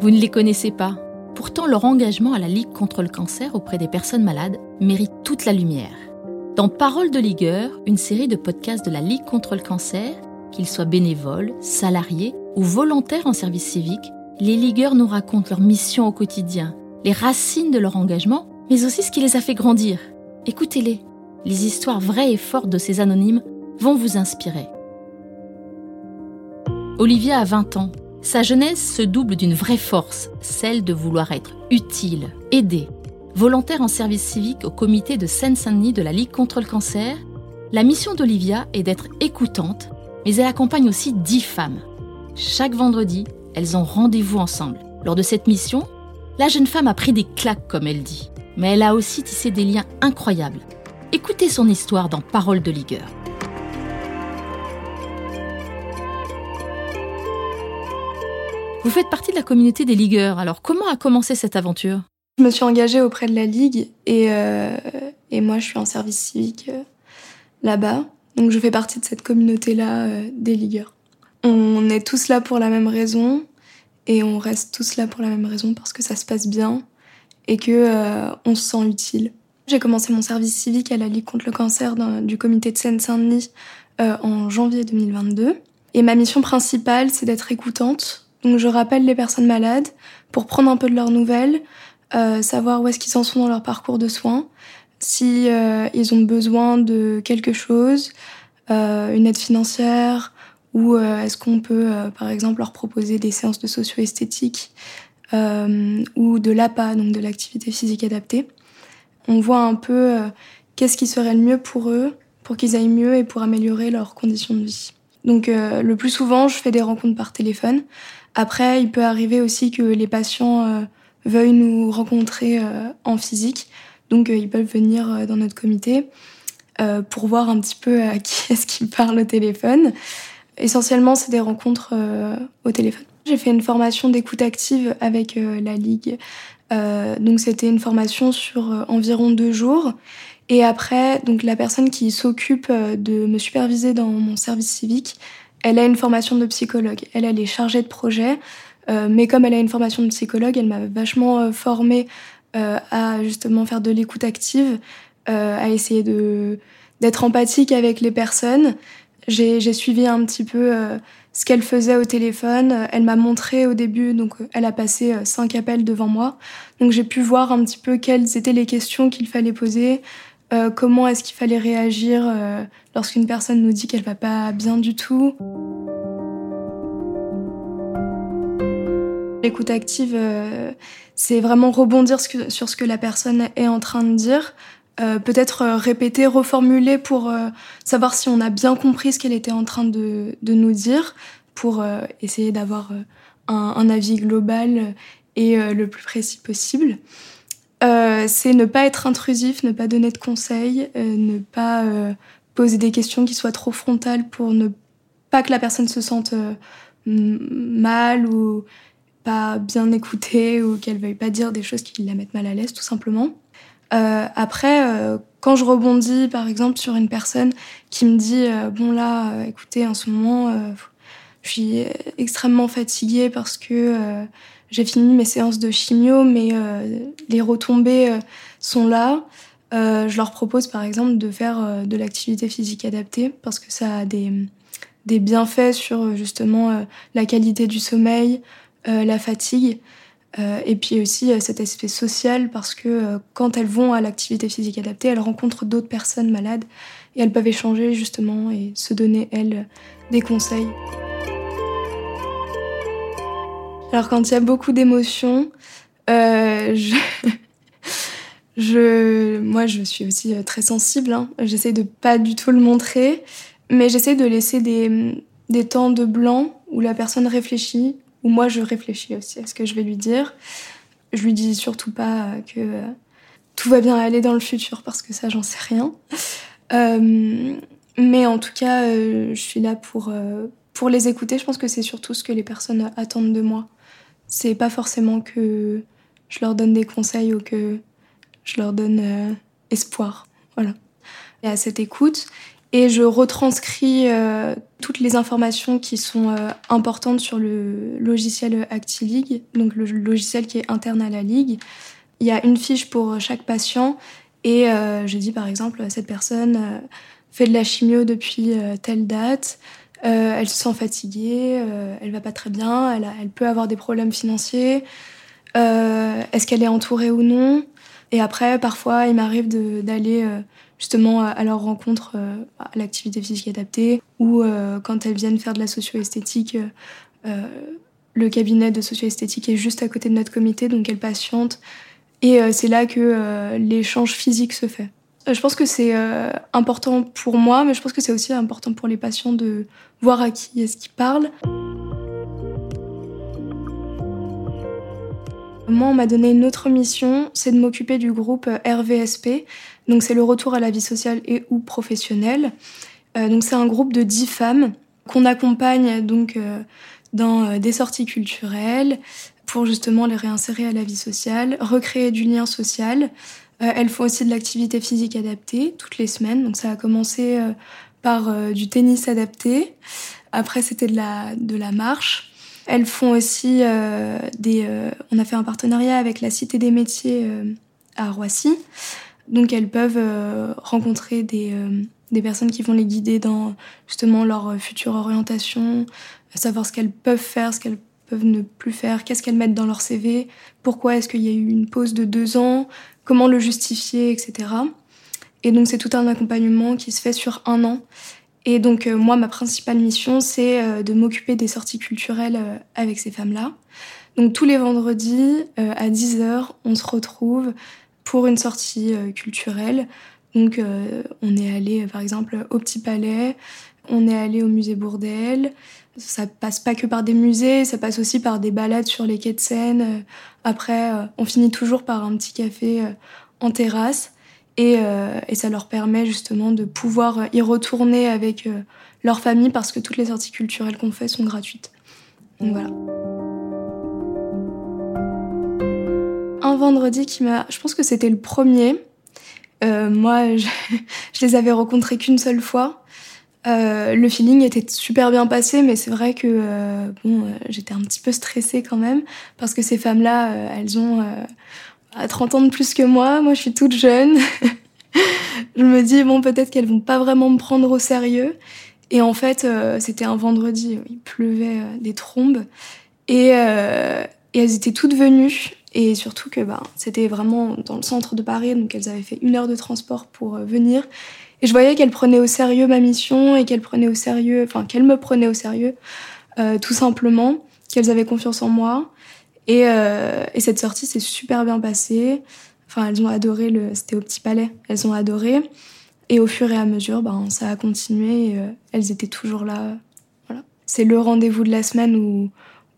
Vous ne les connaissez pas. Pourtant, leur engagement à la Ligue contre le cancer auprès des personnes malades mérite toute la lumière. Dans Parole de Ligueur, une série de podcasts de la Ligue contre le cancer, qu'ils soient bénévoles, salariés ou volontaires en service civique, les ligueurs nous racontent leur mission au quotidien, les racines de leur engagement, mais aussi ce qui les a fait grandir. Écoutez-les. Les histoires vraies et fortes de ces anonymes vont vous inspirer. Olivia a 20 ans. Sa jeunesse se double d'une vraie force, celle de vouloir être utile, aider. Volontaire en service civique au comité de Seine-Saint-Denis de la Ligue contre le cancer, la mission d'Olivia est d'être écoutante, mais elle accompagne aussi 10 femmes. Chaque vendredi, elles ont rendez-vous ensemble. Lors de cette mission, la jeune femme a pris des claques, comme elle dit, mais elle a aussi tissé des liens incroyables. Écoutez son histoire dans Parole de Ligueur. Vous faites partie de la communauté des ligueurs, alors comment a commencé cette aventure? Je me suis engagée auprès de la Ligue et, euh, moi je suis en service civique euh, là-bas. Donc je fais partie de cette communauté-là euh, des ligueurs. On est tous là pour la même raison et on reste tous là pour la même raison parce que ça se passe bien et que on se sent utile. J'ai commencé mon service civique à la Ligue contre le cancer du comité de Seine-Saint-Denis en janvier 2022. Et ma mission principale, c'est d'être écoutante donc je rappelle les personnes malades pour prendre un peu de leurs nouvelles, euh, savoir où est-ce qu'ils en sont dans leur parcours de soins, si euh, ils ont besoin de quelque chose, euh, une aide financière, ou est-ce qu'on peut par exemple leur proposer des séances de socio-esthétique ou de l'APA, donc de l'activité physique adaptée. On voit un peu qu'est-ce qui serait le mieux pour eux, pour qu'ils aillent mieux et pour améliorer leurs conditions de vie. Donc le plus souvent, je fais des rencontres par téléphone. Après, il peut arriver aussi que les patients euh, veuillent nous rencontrer euh, en physique. Donc, euh, ils peuvent venir dans notre comité pour voir un petit peu à qui est-ce qui parle au téléphone. Essentiellement, c'est des rencontres au téléphone. J'ai fait une formation d'écoute active avec la Ligue. donc, c'était une formation sur environ deux jours. Et après, donc la personne qui s'occupe de me superviser dans mon service civique, elle a une formation de psychologue. Elle, elle est chargée de projet. Euh, mais comme elle a une formation de psychologue, elle m'a vachement euh, formée euh, à justement faire de l'écoute active, euh, à essayer de d'être empathique avec les personnes. J'ai suivi un petit peu euh, ce qu'elle faisait au téléphone. Elle m'a montré au début, donc elle a passé cinq appels devant moi. Donc j'ai pu voir un petit peu quelles étaient les questions qu'il fallait poser, euh, comment est-ce qu'il fallait réagir euh, lorsqu'une personne nous dit qu'elle va pas bien du tout? L'écoute active, euh, c'est vraiment rebondir sur ce que la personne est en train de dire, peut-être répéter, reformuler pour savoir si on a bien compris ce qu'elle était en train de, nous dire, pour essayer d'avoir un, avis global et le plus précis possible. Euh, c'est ne pas être intrusif, ne pas donner de conseils, euh, ne pas euh, poser des questions qui soient trop frontales pour ne pas que la personne se sente euh, mal ou pas bien écoutée ou qu'elle veuille pas dire des choses qui la mettent mal à l'aise tout simplement. Après, quand je rebondis par exemple sur une personne qui me dit bon là, écoutez, en ce moment, je suis extrêmement fatiguée parce que j'ai fini mes séances de chimio, mais euh, les retombées euh, sont là. Euh, je leur propose par exemple de faire de l'activité physique adaptée parce que ça a des, des bienfaits sur justement la qualité du sommeil, la fatigue et puis aussi cet aspect social parce que quand elles vont à l'activité physique adaptée, elles rencontrent d'autres personnes malades et elles peuvent échanger justement et se donner elles des conseils. Alors quand il y a beaucoup d'émotions, euh, je... moi je suis aussi euh, très sensible. Hein. J'essaie de pas du tout le montrer, mais j'essaie de laisser des, des temps de blanc où la personne réfléchit, où moi je réfléchis aussi à ce que je vais lui dire. Je lui dis surtout pas que euh, tout va bien aller dans le futur parce que ça j'en sais rien. Mais en tout cas, je suis là pour, pour les écouter. Je pense que c'est surtout ce que les personnes attendent de moi c'est pas forcément que je leur donne des conseils ou que je leur donne euh, espoir. Voilà. Et à cette écoute, et je retranscris euh, toutes les informations qui sont euh, importantes sur le logiciel ActiLeague, donc le logiciel qui est interne à la ligue. Il y a une fiche pour chaque patient et je dis par exemple cette personne fait de la chimio depuis telle date, elle se sent fatiguée, elle va pas très bien, elle, elle peut avoir des problèmes financiers, est-ce qu'elle est entourée ou non? Et après parfois il m'arrive d'aller justement à leur rencontre euh, à l'activité physique adaptée ou euh, quand elles viennent faire de la socio-esthétique. Euh, le cabinet de socio-esthétique est juste à côté de notre comité, donc elles patientent. Et c'est là que l'échange physique se fait. Je pense que c'est important pour moi, mais je pense que c'est aussi important pour les patients de voir à qui est-ce qu'ils parlent. Moi, on m'a donné une autre mission, c'est de m'occuper du groupe RVSP. Donc, c'est le retour à la vie sociale et ou professionnelle. Euh, donc, c'est un groupe de dix femmes qu'on accompagne donc euh, dans euh, des sorties culturelles pour justement les réinsérer à la vie sociale, recréer du lien social. Elles font aussi de l'activité physique adaptée toutes les semaines. Donc, ça a commencé par du tennis adapté. Après, c'était de la, marche. Elles font aussi euh, des. Euh, on a fait un partenariat avec la Cité des métiers euh, à Roissy. Donc elles peuvent rencontrer des, des personnes qui vont les guider dans justement leur future orientation, savoir ce qu'elles peuvent faire, ce qu'elles peuvent ne plus faire, qu'est-ce qu'elles mettent dans leur CV, pourquoi est-ce qu'il y a eu une pause de deux ans, comment le justifier, etc. Et donc c'est tout un accompagnement qui se fait sur un an. Et donc euh, moi, ma principale mission, c'est euh, de m'occuper des sorties culturelles euh, avec ces femmes-là. Donc tous les vendredis à 10h, on se retrouve pour une sortie culturelle. Donc on est allé par exemple au Petit Palais, on est allé au musée Bourdelle. Ça passe pas que par des musées, ça passe aussi par des balades sur les quais de Seine. Après, on finit toujours par un petit café en terrasse. Euh, et, ça leur permet justement de pouvoir y retourner avec euh, leur famille parce que toutes les sorties culturelles qu'on fait sont gratuites. Donc voilà. Un vendredi qui m'a. Je pense que c'était le premier. Euh, moi, je, les avais rencontrés qu'une seule fois. Le feeling était super bien passé, mais c'est vrai que bon, j'étais un petit peu stressée quand même parce que ces femmes-là, elles ont à 30 ans de plus que moi. Moi, je suis toute jeune. je me dis, bon, peut-être qu'elles vont pas vraiment me prendre au sérieux. Et en fait, euh, c'était un vendredi, il pleuvait euh, des trombes. Et, euh, et, elles étaient toutes venues. Et surtout que bah, c'était vraiment dans le centre de Paris, donc elles avaient fait une heure de transport pour venir. Et je voyais qu'elles prenaient au sérieux ma mission et qu'elles prenaient au sérieux, enfin qu'elles me prenaient au sérieux, tout simplement, qu'elles avaient confiance en moi. Et, euh, et cette sortie s'est super bien passée. Enfin, elles ont adoré le. C'était au Petit Palais. Elles ont adoré. Et au fur et à mesure, ben, ça a continué. Et, euh, elles étaient toujours là. Voilà. C'est le rendez-vous de la semaine où,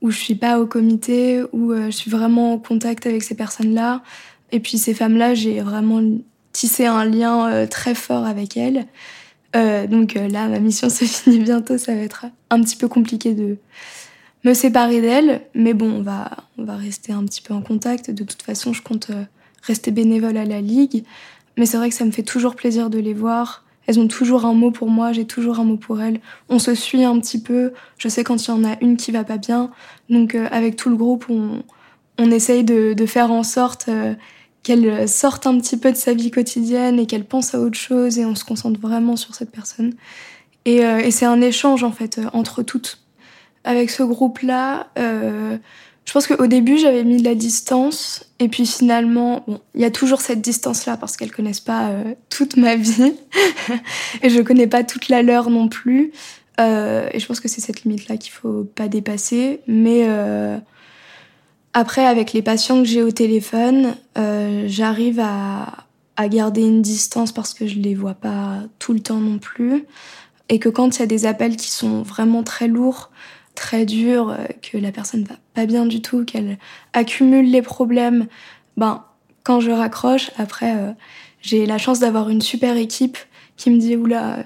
où je suis pas au comité, où euh, je suis vraiment en contact avec ces personnes-là. Et puis ces femmes-là, j'ai vraiment tissé un lien euh, très fort avec elles. donc là, ma mission se finit bientôt. Ça va être un petit peu compliqué de me séparer d'elle, mais bon, on va, on va rester un petit peu en contact. De toute façon, je compte euh, rester bénévole à la Ligue, mais c'est vrai que ça me fait toujours plaisir de les voir. Elles ont toujours un mot pour moi, j'ai toujours un mot pour elles. On se suit un petit peu. Je sais quand il y en a une qui va pas bien. Donc euh, avec tout le groupe, on, on essaye de, faire en sorte euh, qu'elle sorte un petit peu de sa vie quotidienne et qu'elle pense à autre chose et on se concentre vraiment sur cette personne. Et, et c'est un échange en fait entre toutes avec ce groupe-là, euh, je pense qu'au début, j'avais mis de la distance. Et puis finalement, bon, il y a toujours cette distance-là parce qu'elles connaissent pas euh, toute ma vie. et je connais pas toute la leur non plus. Euh, et je pense que c'est cette limite-là qu'il faut pas dépasser. Mais euh, après, avec les patients que j'ai au téléphone, j'arrive à, à garder une distance parce que je les vois pas tout le temps non plus. Et que quand il y a des appels qui sont vraiment très lourds, très dur, euh, que la personne va pas bien du tout, qu'elle accumule les problèmes, ben quand je raccroche, après euh, j'ai la chance d'avoir une super équipe qui me dit oula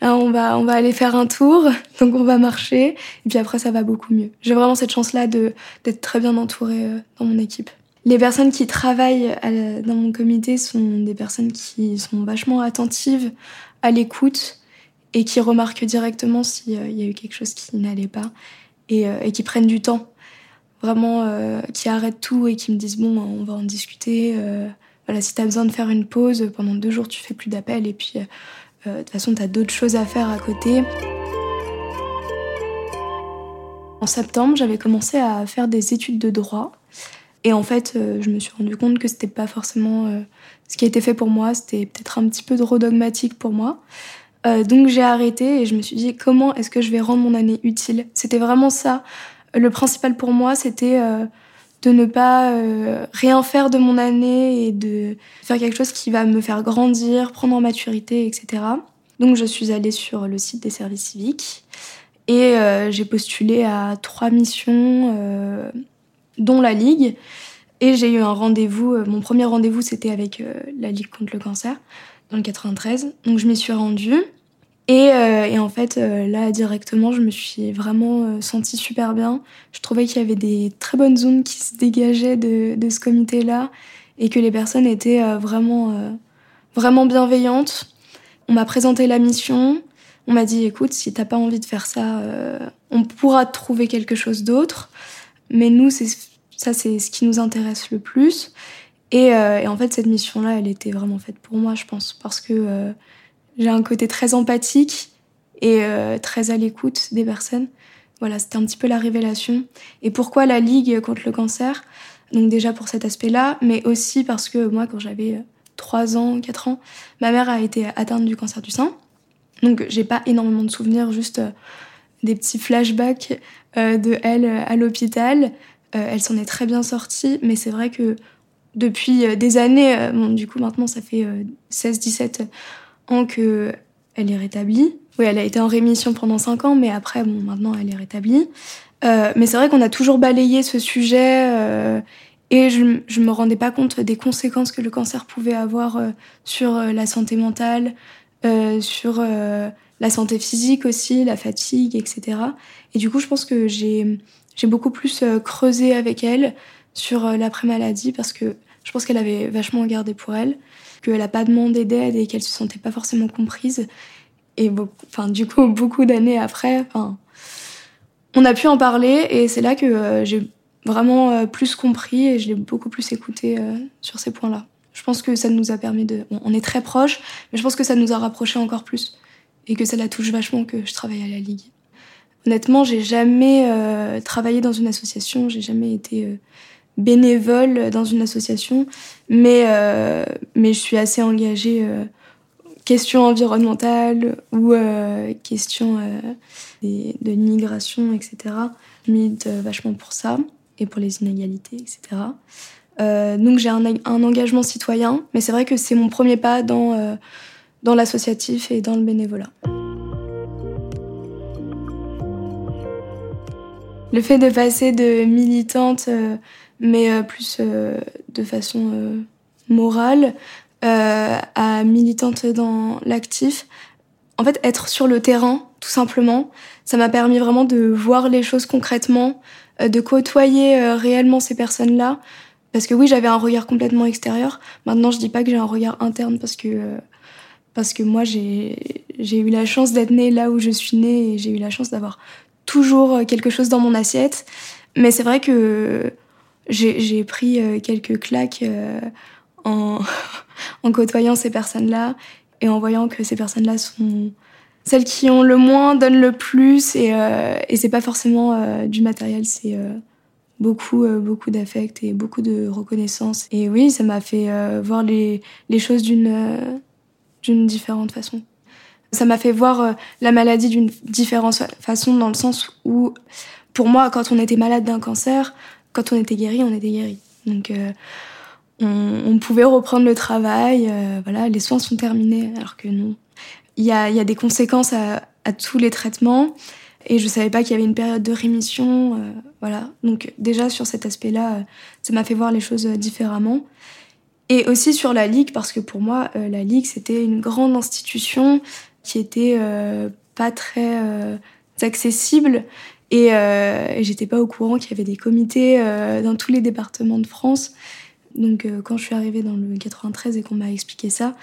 là on va on va aller faire un tour, donc on va marcher et puis après ça va beaucoup mieux. J'ai vraiment cette chance là d'être très bien entourée euh, dans mon équipe. Les personnes qui travaillent dans mon comité sont des personnes qui sont vachement attentives à l'écoute et qui remarquent directement s'il y a eu quelque chose qui n'allait pas et, et, qui prennent du temps. Vraiment, qui arrêtent tout et qui me disent bon, on va en discuter. voilà, si tu as besoin de faire une pause, pendant deux jours, tu fais plus d'appels et puis de toute façon, tu as d'autres choses à faire à côté. En septembre, j'avais commencé à faire des études de droit. Et en fait, euh, je me suis rendu compte que c'était pas forcément euh, ce qui a été fait pour moi. C'était peut-être un petit peu trop dogmatique pour moi. Euh, donc j'ai arrêté et je me suis dit comment est-ce que je vais rendre mon année utile? C'était vraiment ça. Le principal pour moi, c'était de ne pas rien faire de mon année et de faire quelque chose qui va me faire grandir, prendre en maturité, etc. Donc je suis allée sur le site des services civiques et j'ai postulé à trois missions dont la Ligue. Et j'ai eu un rendez-vous, euh, mon premier rendez-vous c'était avec euh, la Ligue contre le cancer dans le 93. Donc je m'y suis rendue. Et, euh, et, en fait, là, directement, je me suis vraiment sentie super bien. Je trouvais qu'il y avait des très bonnes zones qui se dégageaient de, de ce comité-là et que les personnes étaient vraiment, vraiment bienveillantes. On m'a présenté la mission. On m'a dit, écoute, si t'as pas envie de faire ça, on pourra trouver quelque chose d'autre. Mais nous, ça, c'est ce qui nous intéresse le plus. Et, euh, et en fait, cette mission-là, elle était vraiment faite pour moi, je pense, parce que euh, j'ai un côté très empathique et euh, très à l'écoute des personnes. Voilà, c'était un petit peu la révélation. Et pourquoi la Ligue contre le cancer? Donc déjà pour cet aspect-là, mais aussi parce que moi, quand j'avais 3 ans, 4 ans, ma mère a été atteinte du cancer du sein. Donc j'ai pas énormément de souvenirs, juste des petits flashbacks de elle à l'hôpital. Euh, elle s'en est très bien sortie, mais c'est vrai que depuis euh, des années, euh, du coup maintenant ça fait 16-17 ans que elle est rétablie. Oui, elle a été en rémission pendant 5 ans, mais après, bon, maintenant elle est rétablie. mais c'est vrai qu'on a toujours balayé ce sujet et je, je me rendais pas compte des conséquences que le cancer pouvait avoir sur la santé mentale, sur la santé physique aussi, la fatigue, etc. Et du coup, je pense que j'ai beaucoup plus euh, creusé avec elle sur euh, l'après-maladie parce que je pense qu'elle avait vachement gardé pour elle, qu'elle n'a pas demandé d'aide et qu'elle se sentait pas forcément comprise. Et enfin, du coup, beaucoup d'années après, on a pu en parler et c'est là que euh, j'ai vraiment plus compris et je l'ai beaucoup plus écouté sur ces points-là. Je pense que ça nous a permis de. On est très proches, mais je pense que ça nous a rapprochés encore plus et que ça la touche vachement que je travaille à la Ligue. Honnêtement, j'ai jamais euh, travaillé dans une association, j'ai jamais été euh, bénévole dans une association, mais, euh, mais je suis assez engagée questions environnementales ou questions de, de migration, etc. Je milite vachement pour ça et pour les inégalités, etc. donc j'ai un, un, engagement citoyen, mais c'est vrai que c'est mon premier pas dans, dans l'associatif et dans le bénévolat. Le fait de passer de militante, euh, mais euh, plus euh, de façon morale, à militante dans l'actif, en fait, être sur le terrain, tout simplement, ça m'a permis vraiment de voir les choses concrètement, de côtoyer réellement ces personnes-là. Parce que oui, j'avais un regard complètement extérieur. Maintenant, je dis pas que j'ai un regard interne parce que parce que moi j'ai eu la chance d'être née là où je suis née et j'ai eu la chance d'avoir toujours euh, quelque chose dans mon assiette. Mais c'est vrai que j'ai pris euh, quelques claques euh, en, côtoyant ces personnes-là et en voyant que ces personnes-là sont celles qui ont le moins donnent le plus et, et c'est pas forcément du matériel, c'est beaucoup beaucoup d'affect et beaucoup de reconnaissance. Et oui, ça m'a fait voir les, les choses d'une d'une différente façon. Ça m'a fait voir euh, la maladie d'une différente façon dans le sens où, pour moi, quand on était malade d'un cancer, quand on était guéri, on était guéri. Donc, euh, on, pouvait reprendre le travail, euh, voilà, les soins sont terminés, alors que non. Il y a, des conséquences à, tous les traitements, et je savais pas qu'il y avait une période de rémission, voilà. Donc déjà sur cet aspect-là, ça m'a fait voir les choses différemment. Et aussi sur la Ligue, parce que pour moi, la Ligue, c'était une grande institution qui était euh, pas très euh, accessible. Et, euh, et j'étais pas au courant qu'il y avait des comités dans tous les départements de France. Donc quand je suis arrivée dans le 93 et qu'on m'a expliqué ça,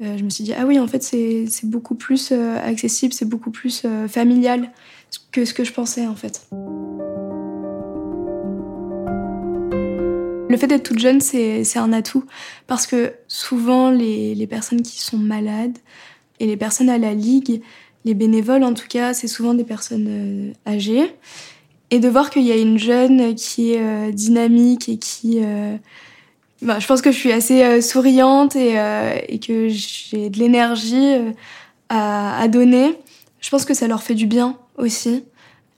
je me suis dit, ah oui, en fait, c'est beaucoup plus accessible, c'est beaucoup plus familial que ce que je pensais, en fait. Le fait d'être toute jeune, c'est un atout parce que souvent les, les, personnes qui sont malades et les personnes à la ligue, les bénévoles en tout cas, c'est souvent des personnes euh, âgées. Et de voir qu'il y a une jeune qui est euh, dynamique et qui... Euh, bah, je pense que je suis assez souriante et, que j'ai de l'énergie à, à, donner. Je pense que ça leur fait du bien aussi.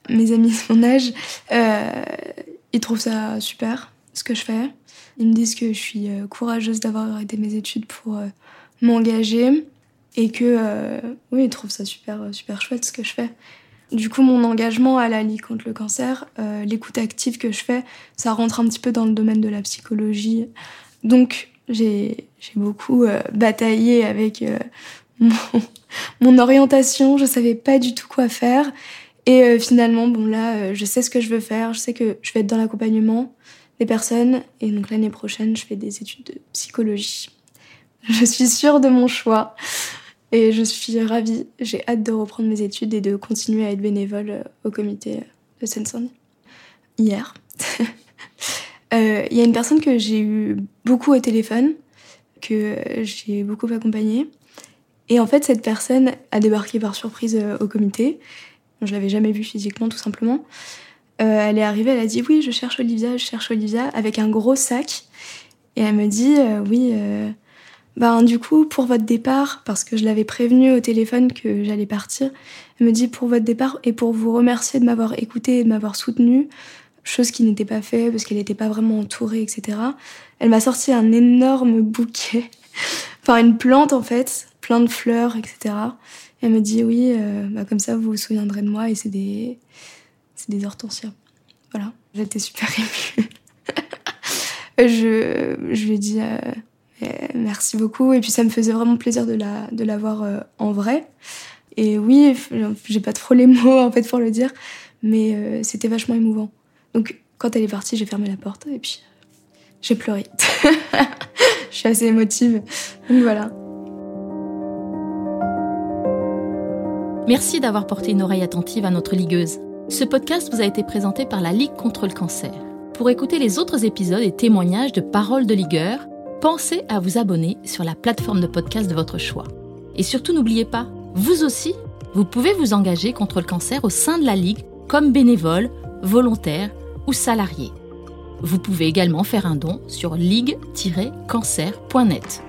Mes amis de mon âge, ils trouvent ça super ce que je fais. Ils me disent que je suis courageuse d'avoir arrêté mes études pour m'engager et que euh, oui, ils trouvent ça super super chouette ce que je fais. Du coup, mon engagement à la Ligue contre le cancer, l'écoute active que je fais, ça rentre un petit peu dans le domaine de la psychologie. Donc, j'ai beaucoup bataillé avec mon, mon, orientation. Je savais pas du tout quoi faire. Et finalement, bon là, je sais ce que je veux faire. Je sais que je vais être dans l'accompagnement personnes. Et donc l'année prochaine, je fais des études de psychologie. Je suis sûre de mon choix et je suis ravie. J'ai hâte de reprendre mes études et de continuer à être bénévole euh, au comité de Seine-Saint-Denis. Hier, euh, il y a une personne que j'ai eu beaucoup au téléphone, que j'ai beaucoup accompagnée. Et en fait, cette personne a débarqué par surprise euh, au comité. Je l'avais jamais vue physiquement, tout simplement. Euh, elle est arrivée, elle a dit oui, je cherche Olivia, je cherche Olivia, avec un gros sac. Et elle me dit euh, oui, euh, ben du coup pour votre départ, parce que je l'avais prévenue au téléphone que j'allais partir, elle me dit pour votre départ et pour vous remercier de m'avoir écouté et de m'avoir soutenue, chose qui n'était pas faite parce qu'elle n'était pas vraiment entourée, etc. Elle m'a sorti un énorme bouquet, enfin une plante en fait, plein de fleurs, etc. Et elle me dit oui, bah, comme ça vous vous souviendrez de moi et c'est des c'est des hortensias. Voilà, j'étais super émue. je, je lui ai dit euh, merci beaucoup. Et puis ça me faisait vraiment plaisir de la, de voir euh, en vrai. Et oui, j'ai pas trop les mots en fait pour le dire, mais euh, c'était vachement émouvant. Donc quand elle est partie, j'ai fermé la porte et puis j'ai pleuré. je suis assez émotive. Donc voilà. Merci d'avoir porté une oreille attentive à notre ligueuse. Ce podcast vous a été présenté par la Ligue contre le cancer. Pour écouter les autres épisodes et témoignages de paroles de ligueurs, pensez à vous abonner sur la plateforme de podcast de votre choix. Et surtout n'oubliez pas, vous aussi, vous pouvez vous engager contre le cancer au sein de la Ligue comme bénévole, volontaire ou salarié. Vous pouvez également faire un don sur ligue-cancer.net.